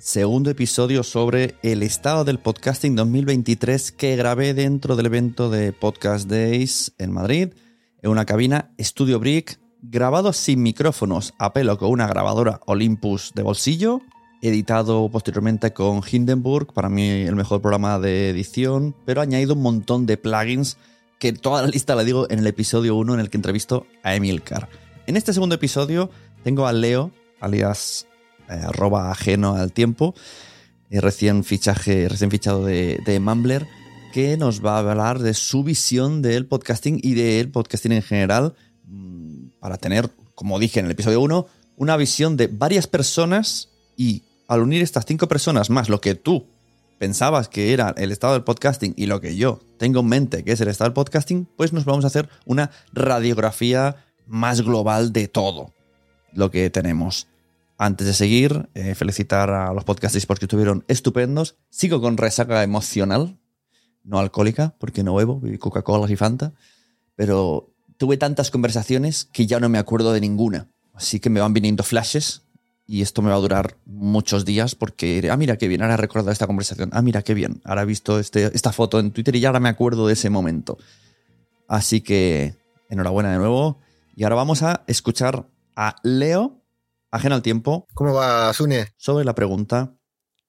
Segundo episodio sobre el estado del podcasting 2023 que grabé dentro del evento de Podcast Days en Madrid, en una cabina Studio Brick, grabado sin micrófonos a pelo con una grabadora Olympus de bolsillo, editado posteriormente con Hindenburg, para mí el mejor programa de edición, pero añadido un montón de plugins que toda la lista la digo en el episodio 1 en el que entrevisto a Emilcar. En este segundo episodio tengo a Leo, alias eh, arroba ajeno al tiempo, eh, recién, fichaje, recién fichado de, de Mumbler, que nos va a hablar de su visión del podcasting y del podcasting en general, mm, para tener, como dije en el episodio 1, una visión de varias personas y al unir estas cinco personas más lo que tú pensabas que era el estado del podcasting y lo que yo tengo en mente que es el estado del podcasting, pues nos vamos a hacer una radiografía más global de todo lo que tenemos. Antes de seguir, eh, felicitar a los podcasters porque estuvieron estupendos. Sigo con resaca emocional, no alcohólica, porque no bebo, Coca-Cola y Fanta, pero tuve tantas conversaciones que ya no me acuerdo de ninguna. Así que me van viniendo flashes y esto me va a durar muchos días porque, ah, mira qué bien, ahora he recordado esta conversación, ah, mira qué bien, ahora he visto este, esta foto en Twitter y ya ahora me acuerdo de ese momento. Así que, enhorabuena de nuevo. Y ahora vamos a escuchar a Leo, ajeno al tiempo, ¿Cómo va, Sune? sobre la pregunta,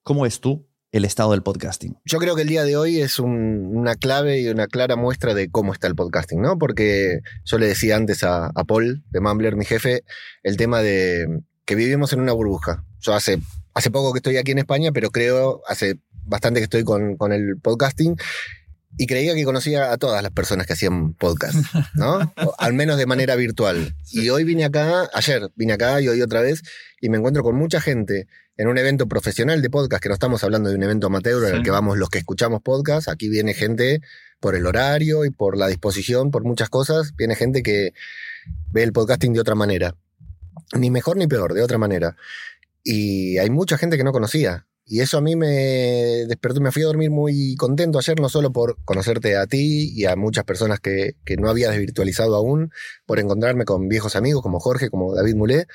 ¿cómo es tú el estado del podcasting? Yo creo que el día de hoy es un- una clave y una clara muestra de cómo está el podcasting, ¿no? Porque yo le decía antes a, a Paul de Mumbler, mi jefe, el tema de que vivimos en una burbuja. Yo hace, hace poco que estoy aquí en España, pero creo hace bastante que estoy con, con el podcasting y creía que conocía a todas las personas que hacían podcast, ¿no? O al menos de manera virtual. Y hoy vine acá, ayer vine acá y hoy otra vez, y me encuentro con mucha gente en un evento profesional de podcast, que no estamos hablando de un evento amateur en el que vamos los que escuchamos podcast, aquí viene gente por el horario y por la disposición, por muchas cosas, viene gente que ve el podcasting de otra manera. Ni mejor ni peor, de otra manera. Y hay mucha gente que no conocía. Y eso a mí me despertó, me fui a dormir muy contento ayer, no solo por conocerte a ti y a muchas personas que, que no había desvirtualizado aún, por encontrarme con viejos amigos como Jorge, como David Mulé,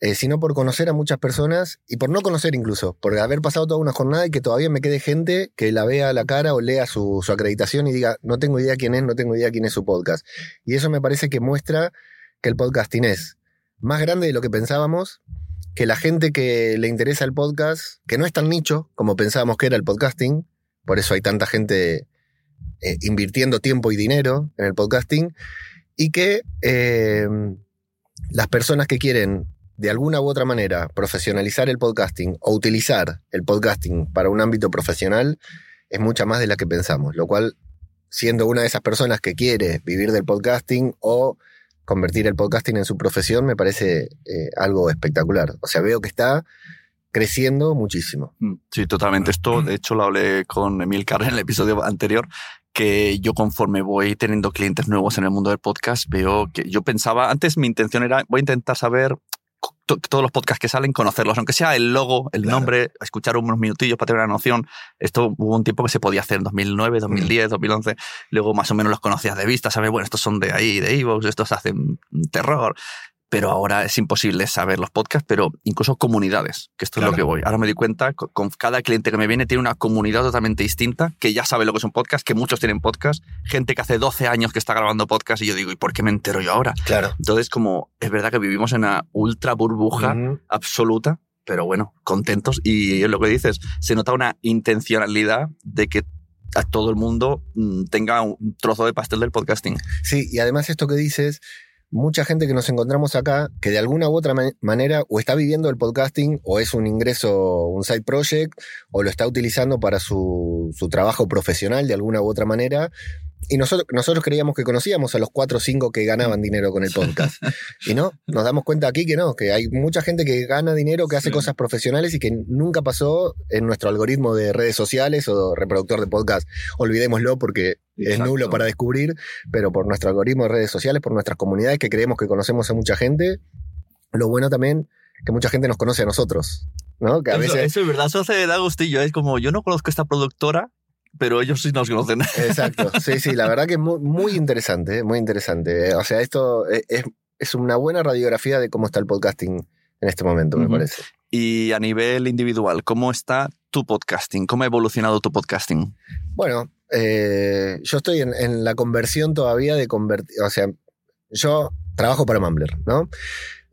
eh, sino por conocer a muchas personas y por no conocer incluso, por haber pasado toda una jornada y que todavía me quede gente que la vea a la cara o lea su, su acreditación y diga, no tengo idea quién es, no tengo idea quién es su podcast. Y eso me parece que muestra que el podcasting es más grande de lo que pensábamos, que la gente que le interesa el podcast, que no es tan nicho como pensábamos que era el podcasting, por eso hay tanta gente eh, invirtiendo tiempo y dinero en el podcasting, y que eh, las personas que quieren de alguna u otra manera profesionalizar el podcasting o utilizar el podcasting para un ámbito profesional es mucha más de la que pensamos, lo cual siendo una de esas personas que quiere vivir del podcasting o convertir el podcasting en su profesión me parece eh, algo espectacular. O sea, veo que está creciendo muchísimo. Mm, sí, totalmente. Esto, de hecho, lo hablé con Emil Carrer en el episodio anterior, que yo conforme voy teniendo clientes nuevos en el mundo del podcast, veo que yo pensaba, antes mi intención era, voy a intentar saber todos los podcasts que salen, conocerlos, aunque sea el logo, el nombre, escuchar unos minutillos para tener una noción. Esto hubo un tiempo que se podía hacer en 2009, 2010, 2011. Luego más o menos los conocías de vista, sabes, bueno, estos son de ahí, de Evox, estos hacen terror pero ahora es imposible saber los podcasts, pero incluso comunidades, que esto es lo que voy. Ahora me doy cuenta, con cada cliente que me viene tiene una comunidad totalmente distinta, que ya sabe lo que es un podcast, que muchos tienen podcast, gente que hace 12 años que está grabando podcast y yo digo, ¿y por qué me entero yo ahora? Claro. Entonces, como es verdad que vivimos en una ultra burbuja absoluta, pero bueno, contentos y es lo que dices, se nota una intencionalidad de que a todo el mundo mm, tenga un trozo de pastel del podcasting. Sí, y además esto que dices mucha gente que nos encontramos acá que de alguna u otra manera o está viviendo el podcasting o es un ingreso, un side project o lo está utilizando para su, su trabajo profesional de alguna u otra manera y nosotros, nosotros creíamos que conocíamos a los cuatro o cinco que ganaban dinero con el podcast. Y no, nos damos cuenta aquí que no, que hay mucha gente que gana dinero, que hace cosas profesionales y que nunca pasó en nuestro algoritmo de redes sociales o reproductor de podcast. Olvidémoslo porque es nulo para descubrir, pero por nuestro algoritmo de redes sociales, por nuestras comunidades que creemos que conocemos a mucha gente. Lo bueno también que mucha gente nos conoce a nosotros. ¿no? Que a eso, veces... eso es verdad, eso hace da gustillo. Es como, yo no conozco a esta productora, pero ellos sí nos conocen. Exacto, sí, sí, la verdad que es muy, muy interesante, muy interesante. O sea, esto es, es, una buena radiografía de cómo está el podcasting en este momento, me parece. Y a nivel individual, ¿cómo está tu podcasting? ¿Cómo ha evolucionado tu podcasting? Bueno, eh, yo estoy en, en, la conversión todavía de convertir, o sea, yo trabajo para Mumbler, ¿no?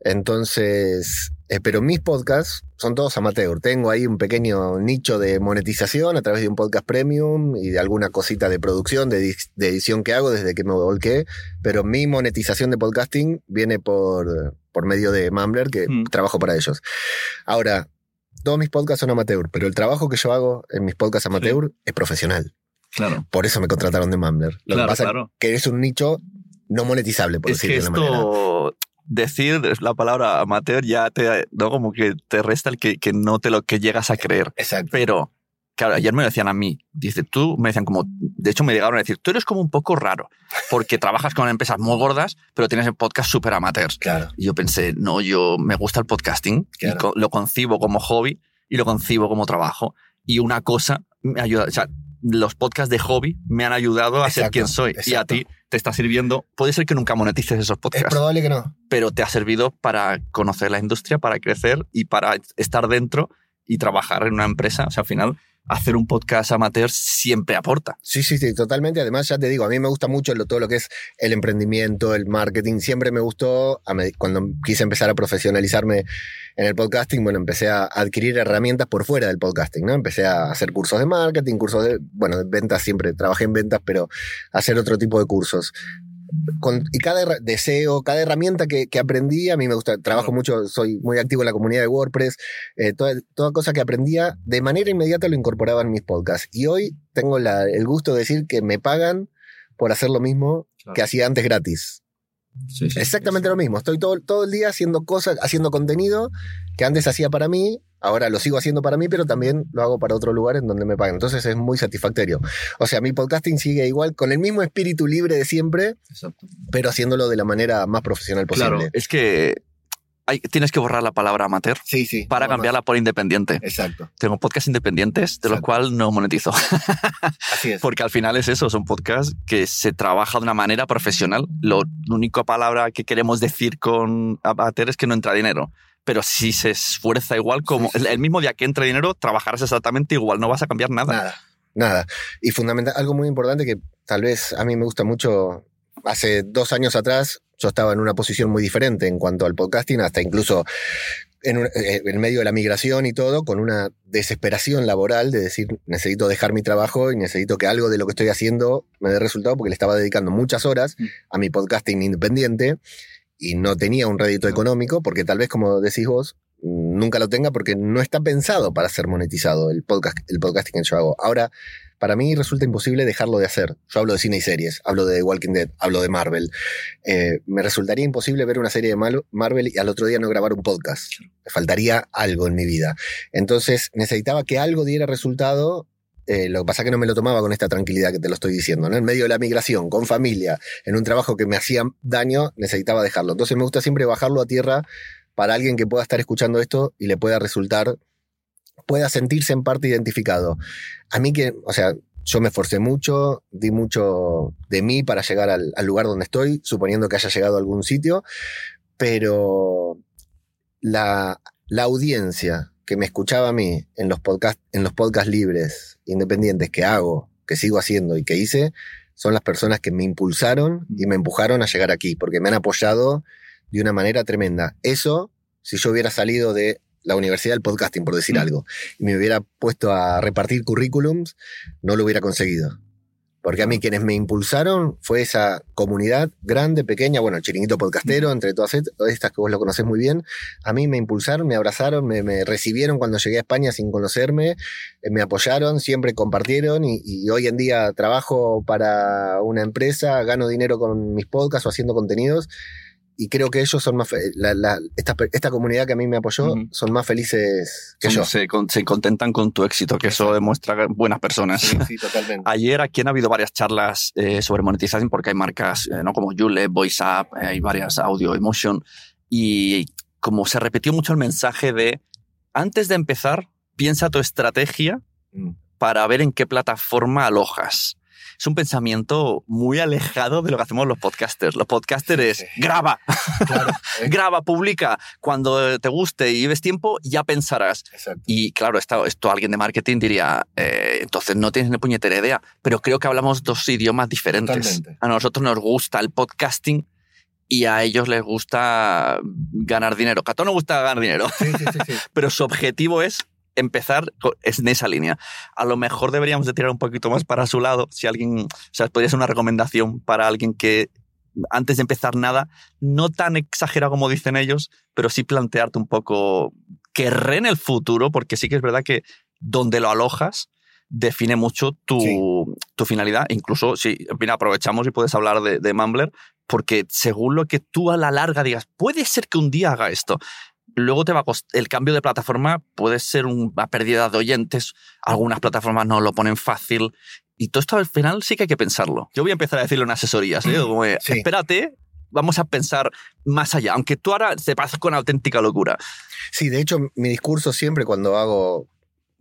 Entonces, eh, pero mis podcasts son todos amateur. Tengo ahí un pequeño nicho de monetización a través de un podcast premium y de alguna cosita de producción, de, edición que hago desde que me volqué. Pero mi monetización de podcasting viene por, por medio de Mumbler, que hmm. trabajo para ellos. Ahora, todos mis podcasts son amateur, pero el trabajo que yo hago en mis podcasts amateur es profesional. Claro. Por eso me contrataron de Mumbler. Lo que pasa es que es un nicho no monetizable, por decirlo de una manera decir la palabra amateur ya te, ¿no? Como que te resta el que, que no te lo que llegas a creer. Exacto. Pero, claro, ayer me decían a mí, dice, tú, me decían como, de hecho me llegaron a decir, tú eres como un poco raro, porque trabajas con empresas muy gordas, pero tienes el podcast súper amateurs. Claro. Y yo pensé, no, yo me gusta el podcasting, y lo concibo como hobby y lo concibo como trabajo. Y una cosa me ayuda, o sea, los podcasts de hobby me han ayudado a ser quien soy. Y a ti te está sirviendo. Puede ser que nunca monetices esos podcasts. Es probable que no. Pero te ha servido para conocer la industria, para crecer y para estar dentro y trabajar en una empresa. O sea, al final hacer un podcast amateur siempre aporta. Sí, sí, sí, totalmente. Además, ya te digo, a mí me gusta mucho todo lo que es el emprendimiento, el marketing. Siempre me gustó, cuando quise empezar a profesionalizarme en el podcasting, bueno, empecé a adquirir herramientas por fuera del podcasting, ¿no? Empecé a hacer cursos de marketing, cursos de, bueno, de ventas siempre, trabajé en ventas, pero hacer otro tipo de cursos y cada deseo, cada herramienta que, que, aprendí, a mí me gusta, trabajo mucho, soy muy activo en la comunidad de WordPress, eh, toda, toda, cosa que aprendía, de manera inmediata lo incorporaba en mis podcasts. Y hoy tengo la, el gusto de decir que me pagan por hacer lo mismo que hacía antes gratis. Exactamente lo mismo. Estoy todo, todo el día haciendo cosas, haciendo contenido que antes hacía para mí, ahora lo sigo haciendo para mí, pero también lo hago para otro lugar en donde me pagan. Entonces es muy satisfactorio. O sea, mi podcasting sigue igual, con el mismo espíritu libre de siempre, pero haciéndolo de la manera más profesional posible. Claro, es que hay, tienes que borrar la palabra amateur sí, sí, para cambiarla por independiente. Exacto. Tengo podcasts independientes de los cuales no monetizo. Así es. Porque al final es eso, son podcasts que se trabaja de una manera profesional. Lo, la única palabra que queremos decir con amateur es que no entra dinero pero si se esfuerza igual, como el mismo día que entre dinero, trabajarás exactamente igual, no vas a cambiar nada. Nada, nada. Y fundamental, algo muy importante que tal vez a mí me gusta mucho, hace dos años atrás yo estaba en una posición muy diferente en cuanto al podcasting, hasta incluso en, eh, en, medio de la migración y todo, con una desesperación laboral de decir, necesito dejar mi trabajo y necesito que algo de lo que estoy haciendo me dé resultado, porque le estaba dedicando muchas horas mm. a mi podcasting independiente y no tenía un rédito económico, porque tal vez, como decís vos, nunca lo tenga porque no está pensado para ser monetizado el, podcast, el podcasting que yo hago. Ahora, para mí resulta imposible dejarlo de hacer. Yo hablo de cine y series, hablo de Walking Dead, hablo de Marvel. Eh, me resultaría imposible ver una serie de Marvel y al otro día no grabar un podcast. Me faltaría algo en mi vida. Entonces necesitaba que algo diera resultado. Eh, lo que pasa es que no me lo tomaba con esta tranquilidad que te lo estoy diciendo. ¿no? En medio de la migración, con familia, en un trabajo que me hacía daño, necesitaba dejarlo. Entonces me gusta siempre bajarlo a tierra para alguien que pueda estar escuchando esto y le pueda resultar pueda sentirse en parte identificado. A mí que, o sea, yo me esforcé mucho, di mucho de mí para llegar al, lugar donde estoy, suponiendo que haya llegado a algún sitio, pero la, la audiencia que me escuchaba a mí en los podcasts en los podcasts libres, independientes que hago, que sigo haciendo y que hice, son las personas que me impulsaron y me empujaron a llegar aquí, porque me han apoyado de una manera tremenda. Eso, si yo hubiera salido de la Universidad del Podcasting, por decir mm. algo, y me hubiera puesto a repartir currículums, no lo hubiera conseguido. Porque a mí quienes me impulsaron fue esa comunidad grande, pequeña, bueno, el chiringuito podcastero, entre todas estas que vos lo conocés muy bien. A mí me impulsaron, me abrazaron, me, recibieron cuando llegué a España sin conocerme, eh, me apoyaron, siempre compartieron y, y, hoy en día trabajo para una empresa, gano dinero con mis podcasts o haciendo contenidos y creo que ellos son más la, esta, comunidad que a mí me apoyó son más felices que yo. Se, se, contentan con tu éxito, que eso demuestra buenas personas. Sí, totalmente. Ayer aquí han habido varias charlas eh, sobre monetización porque hay marcas eh, ¿no? como Yule, VoiceUp, eh, hay varias Audio Emotion y como se repitió mucho el mensaje de antes de empezar, piensa tu estrategia mm. para ver en qué plataforma alojas es un pensamiento muy alejado de lo que hacemos los podcasters. Los podcasters es graba, ¿eh? graba, publica. Cuando te guste y lleves tiempo, ya pensarás. Y claro, esto, esto alguien de marketing diría, eh, entonces no tienes ni puñetera idea, pero creo que hablamos dos idiomas diferentes. A nosotros nos gusta el podcasting y a ellos les gusta ganar dinero. A todos nos gusta ganar dinero, pero su objetivo es empezar en esa línea. A lo mejor deberíamos de tirar un poquito más para su lado, si alguien, o sea, podría ser una recomendación para alguien que antes de empezar nada, no tan exagerado como dicen ellos, pero sí plantearte un poco que en el futuro, porque sí que es verdad que donde lo alojas define mucho tu, tu finalidad. Incluso si sí, aprovechamos y puedes hablar de, de Mumbler, porque según lo que tú a la larga digas, puede ser que un día haga esto luego te va a el cambio de plataforma puede ser una pérdida de oyentes, algunas plataformas no lo ponen fácil y todo esto al final sí que hay que pensarlo. Yo voy a empezar a decirle en asesorías, ¿eh? Como, espérate, vamos a pensar más allá, aunque tú ahora te pases con auténtica locura. Sí, de hecho mi discurso siempre cuando hago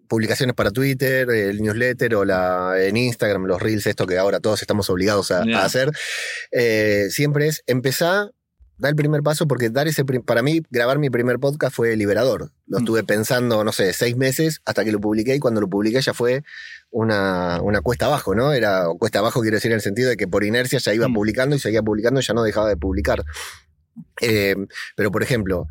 publicaciones para Twitter, el newsletter o la, en Instagram, los reels, esto que ahora todos estamos obligados a, hacer, eh, siempre es empezar da el primer paso porque dar ese para mí grabar mi primer podcast fue liberador. Lo mm. estuve pensando, no sé, seis meses hasta que lo publiqué y cuando lo publiqué ya fue una, una cuesta abajo, ¿no? Era cuesta abajo, quiero decir, en el sentido de que por inercia ya iba mm. publicando y seguía publicando y ya no dejaba de publicar. Eh, pero, por ejemplo,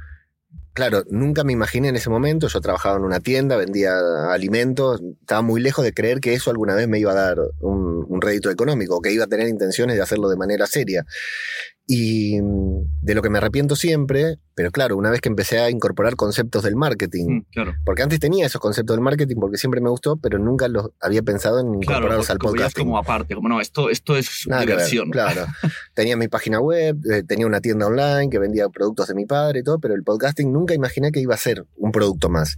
claro, nunca me imaginé en ese momento, yo trabajaba en una tienda, vendía alimentos, estaba muy lejos de creer que eso alguna vez me iba a dar un, un rédito económico, que iba a tener intenciones de hacerlo de manera seria. Y mm, de lo que me arrepiento siempre, pero claro, una vez que empecé a incorporar conceptos del marketing, mm, porque antes tenía esos conceptos del marketing porque siempre me gustó, pero nunca los había pensado en incorporarlos al podcast. como aparte, como no, esto, esto es diversión. claro. tenía mi página web, eh, tenía una tienda online que vendía productos de mi padre y todo, pero el podcasting nunca imaginé que iba a ser un producto más.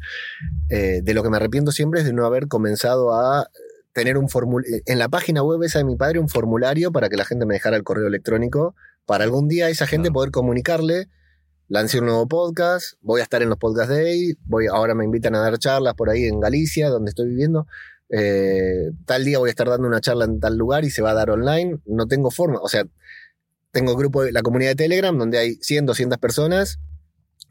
Eh, de lo que me arrepiento siempre es de no haber comenzado a tener un formulario, en la página web esa de mi padre, un formulario para que la gente me dejara el correo electrónico para algún día esa gente poder comunicarle, lancé un nuevo podcast, voy a estar en los podcast day, voy, ahora me invitan a dar charlas por ahí en Galicia, donde estoy viviendo. Eh, tal día voy a estar dando una charla en tal lugar y se va a dar online. No tengo forma, o sea, tengo grupo de la comunidad de Telegram donde hay 100, 200 personas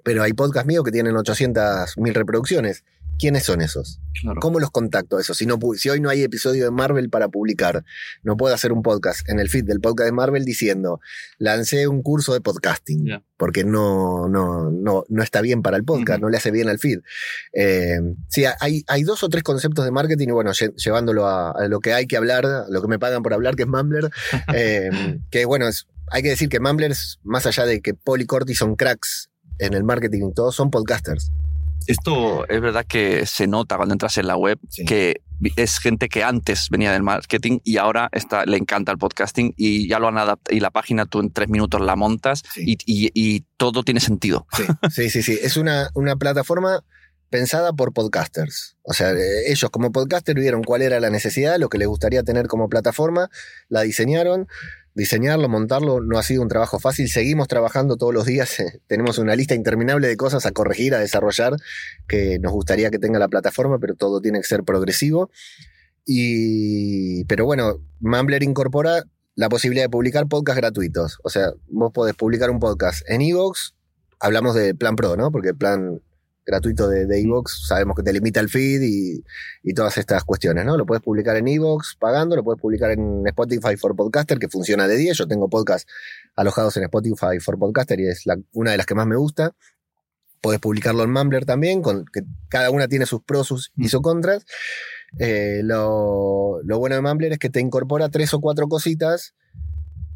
Pero hay podcasts míos que tienen 800.000 reproducciones. ¿Quiénes son esos? ¿Cómo los contacto a esos? Si, no, si hoy no hay episodio de Marvel para publicar, no puedo hacer un podcast en el feed del podcast de Marvel diciendo, lancé un curso de podcasting, porque no, no, no, no está bien para el podcast, no le hace bien al feed. Eh, sí, hay, hay dos o tres conceptos de marketing y bueno, llevándolo a, lo que hay que hablar, a lo que me pagan por hablar, que es Mumbler, eh, que bueno, es, hay que decir que Mumblers, más allá de que Paul y Corti son cracks en el marketing y todo, son podcasters. Esto es verdad que se nota cuando entras en la web que es gente que antes venía del marketing y ahora está, le encanta el podcasting y ya lo han adaptado. Y la página tú en tres minutos la montas y, todo tiene sentido. Sí, sí, sí. Es una, una plataforma pensada por podcasters. O sea, eh, ellos como podcasters vieron cuál era la necesidad, lo que les gustaría tener como plataforma, la diseñaron diseñarlo, montarlo no ha sido un trabajo fácil. Seguimos trabajando todos los días. Tenemos una lista interminable de cosas a corregir, a desarrollar, que nos gustaría que tenga la plataforma, pero todo tiene que ser progresivo. Y, pero bueno, Mumbler incorpora la posibilidad de publicar podcasts gratuitos. O sea, vos podés publicar un podcast en Evox. Hablamos de plan pro, ¿no? Porque plan gratuito de, de Evox, sabemos que te limita el feed y, todas estas cuestiones, ¿no? Lo puedes publicar en Evox pagando, lo puedes publicar en Spotify for Podcaster, que funciona de 10. Yo tengo podcast alojados en Spotify for Podcaster y es una de las que más me gusta. Puedes publicarlo en Mumbler también, con, que cada una tiene sus pros y sus contras. Eh, lo, bueno de Mumbler es que te incorpora tres o cuatro cositas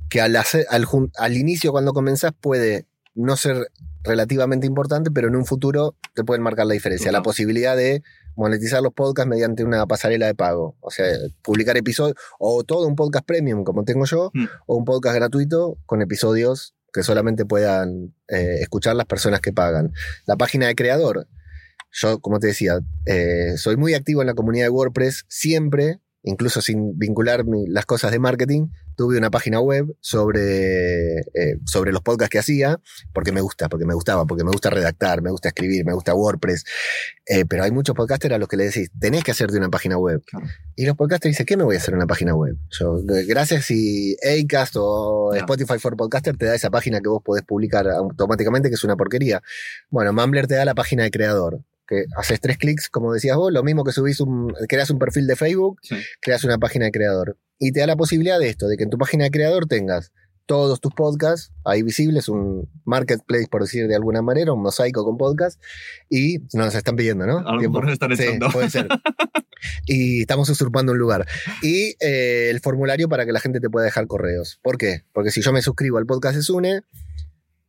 que al, al, al inicio, cuando comenzás, puede no ser relativamente importante, pero en un futuro te pueden marcar la diferencia. La posibilidad de monetizar los podcasts mediante una pasarela de pago. O sea, publicar episodios, o todo un podcast premium como tengo yo, mm. o un podcast gratuito con episodios que solamente puedan eh, escuchar las personas que pagan. La página de creador. Yo, como te decía, eh, soy muy activo en la comunidad de WordPress siempre, incluso sin vincular las cosas de marketing, tuve una página web sobre, eh, sobre los podcasts que hacía, porque me gusta, porque me gustaba, porque me gusta redactar, me gusta escribir, me gusta WordPress. Eh, pero hay muchos podcasters a los que le decís, tenés que hacerte una página web. Y los podcasters dicen, ¿qué me voy a hacer una página web? Yo, gracias si Acast o Spotify for Podcaster te da esa página que vos podés publicar automáticamente, que es una porquería. Bueno, Mumbler te da la página de creador que haces tres clics, como decías vos, lo mismo que subís un, creas un perfil de Facebook, creas una página de creador. Y te da la posibilidad de esto, de que en tu página de creador tengas todos tus podcasts ahí visibles, un marketplace, por decir de alguna manera, un mosaico con podcasts, y nos están pidiendo, ¿no? A lo mejor están echando. puede ser. y estamos usurpando un lugar. Y eh, el formulario para que la gente te pueda dejar correos. ¿Por qué? Porque si yo me suscribo al podcast de Sune,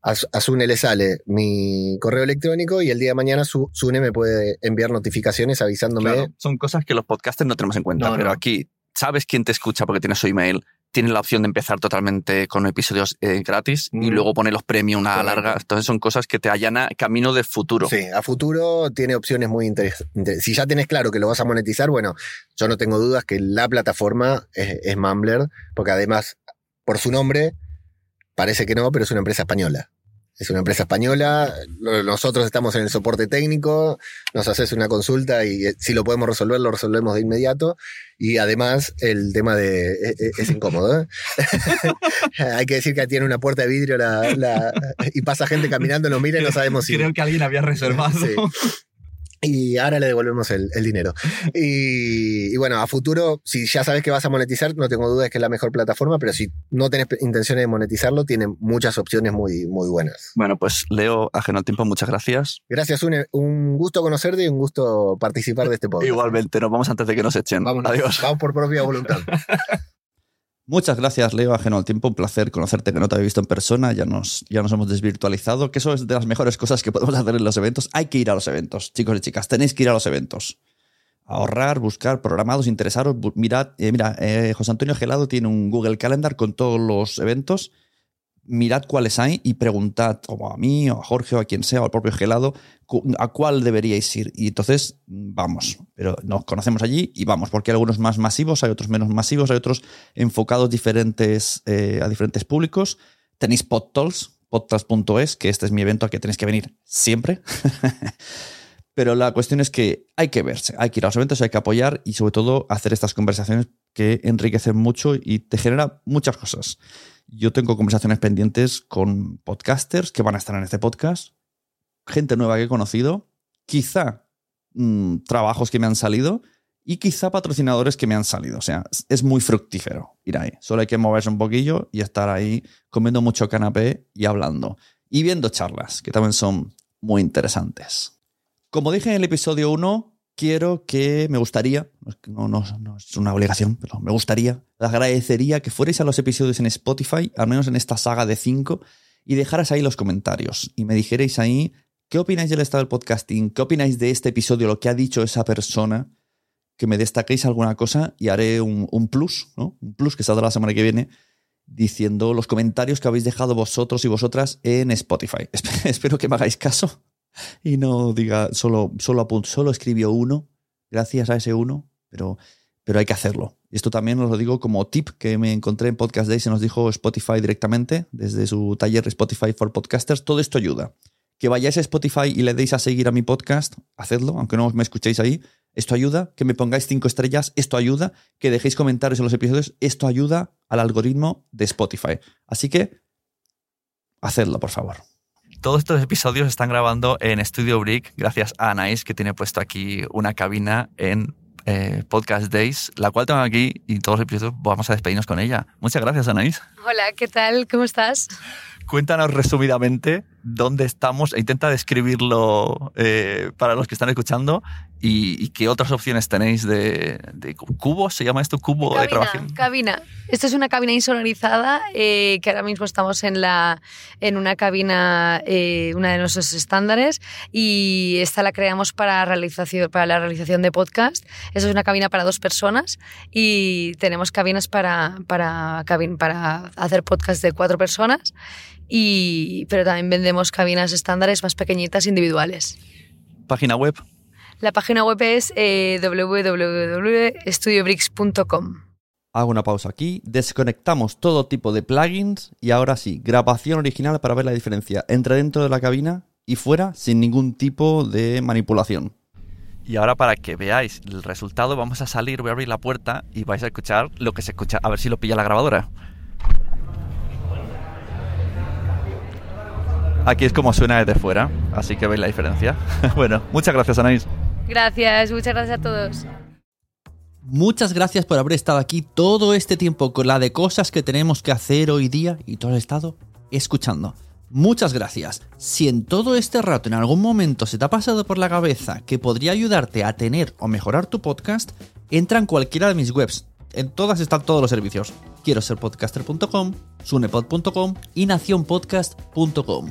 a Sune le sale mi correo electrónico y el día de mañana Sune me puede enviar notificaciones avisándome. son cosas que los podcasters no tenemos en cuenta, pero aquí sabes quién te escucha porque tienes su email, tienes la opción de empezar totalmente con episodios eh, gratis y mm. luego pone los premios una larga. Entonces son cosas que te allana camino de futuro. Sí, a futuro tiene opciones muy interesantes. Si ya tienes claro que lo vas a monetizar, bueno, yo no tengo dudas que la plataforma es, es Mumbler, porque además, por su nombre, parece que no, pero es una empresa española. Es una empresa española, nosotros estamos en el soporte técnico, nos haces una consulta y eh, si lo podemos resolver, lo resolvemos de inmediato. Y además el tema de... E, e, es, incómodo. ¿eh? Hay que decir que tiene una puerta de vidrio y pasa gente caminando, nos mira y no sabemos si... Creo que alguien había reservado. Y ahora le devolvemos el, dinero. Y, bueno, a futuro, si ya sabes que vas a monetizar, no tengo dudas que es la mejor plataforma, pero si no tenés intenciones de monetizarlo, tiene muchas opciones muy, muy buenas. Bueno, pues Leo, ajeno al tiempo, muchas gracias. Gracias, Une. Un gusto conocerte y un gusto participar de este podcast. Igualmente, nos vamos antes de que nos echen. Adiós. Vamos por propia voluntad. Muchas gracias, Leo, ajeno al tiempo. Un placer conocerte, que no te había visto en persona. Ya nos, ya nos hemos desvirtualizado, que eso es de las mejores cosas que podemos hacer en los eventos. Hay que ir a los eventos, chicos y chicas. Tenéis que ir a los eventos. Ahorrar, buscar, programados, interesaros. Mirad, eh, mira, eh, José Antonio Gelado tiene un Google Calendar con todos los eventos mirad cuáles hay y preguntad, o a mí, o a Jorge, o a quien sea, o al propio Gelado, a cuál deberíais ir. Y entonces vamos, pero nos conocemos allí y vamos, porque hay algunos más masivos, hay otros menos masivos, hay otros enfocados diferentes, eh, a diferentes públicos. Tenéis PodTalks, podtalks.es, que este es mi evento al que tenéis que venir siempre. pero la cuestión es que hay que verse, hay que ir a los eventos, hay que apoyar y sobre todo hacer estas conversaciones que enriquecen mucho y te genera muchas cosas. Yo tengo conversaciones pendientes con podcasters que van a estar en este podcast, gente nueva que he conocido, quizá mm, trabajos que me han salido y quizá patrocinadores que me han salido. O sea, es muy fructífero ir ahí. Solo hay que moverse un poquillo y estar ahí comiendo mucho canapé y hablando. Y viendo charlas, que también son muy interesantes. Como dije en el episodio 1, quiero que me gustaría, no, no, no, es una obligación, pero me gustaría, agradecería que fuerais a los episodios en Spotify, al menos en esta saga de 5, y dejaras ahí los comentarios y me dijerais ahí qué opináis del estado del podcasting, qué opináis de este episodio, lo que ha dicho esa persona, que me destaquéis alguna cosa y haré un, un plus, ¿no? Un plus que saldrá la semana que viene diciendo los comentarios que habéis dejado vosotros y vosotras en Spotify. Espero que me hagáis caso y no diga solo, solo, solo escribió uno, gracias a ese uno, pero, pero hay que hacerlo. Esto también os lo digo como tip que me encontré en Podcast Day, se nos dijo Spotify directamente, desde su taller Spotify for Podcasters. Todo esto ayuda. Que vayáis a Spotify y le deis a seguir a mi podcast, hacedlo, aunque no me escuchéis ahí. Esto ayuda. Que me pongáis cinco estrellas, esto ayuda. Que dejéis comentarios en los episodios, esto ayuda al algoritmo de Spotify. Así que, hacedlo, por favor. Todos estos episodios se están grabando en Studio Brick gracias a Anais, que tiene puesto aquí una cabina en eh, Podcast Days, la cual tengo aquí y todos los episodios vamos a despedirnos con ella. Muchas gracias, Anaís. Hola, ¿qué tal? ¿Cómo estás? Cuéntanos resumidamente dónde estamos e intenta describirlo eh, para los que están escuchando y, qué otras opciones tenéis de, cubo, ¿se llama esto? Cubo de grabación. Cabina. Esto es una cabina insonorizada eh, que ahora mismo estamos en, la, en una cabina, eh, una de nuestros estándares y esta la creamos para, realización, para la realización de podcast. Esta es una cabina para dos personas y tenemos cabinas para, para, para hacer podcast de cuatro personas y, pero también vendemos cabinas estándares más pequeñitas individuales. ¿Página web? La página web es eh, www.studiobricks.com. Hago una pausa aquí, desconectamos todo tipo de plugins y ahora sí, grabación original para ver la diferencia entre dentro de la cabina y fuera sin ningún tipo de manipulación. Y ahora para que veáis el resultado vamos a salir, voy a abrir la puerta y vais a escuchar lo que se escucha, a ver si lo pilla la grabadora. Aquí es como suena desde fuera, así que veis la diferencia. bueno, muchas gracias Anaís. Gracias, muchas gracias a todos. Muchas gracias por haber estado aquí todo este tiempo con la de cosas que tenemos que hacer hoy día y todo el estado escuchando. Muchas gracias. Si en todo este rato en algún momento se te ha pasado por la cabeza que podría ayudarte a tener o mejorar tu podcast, entra en cualquiera de mis webs. En todas están todos los servicios. Quiero ser podcaster.com, sunepod.com y nacionpodcast.com.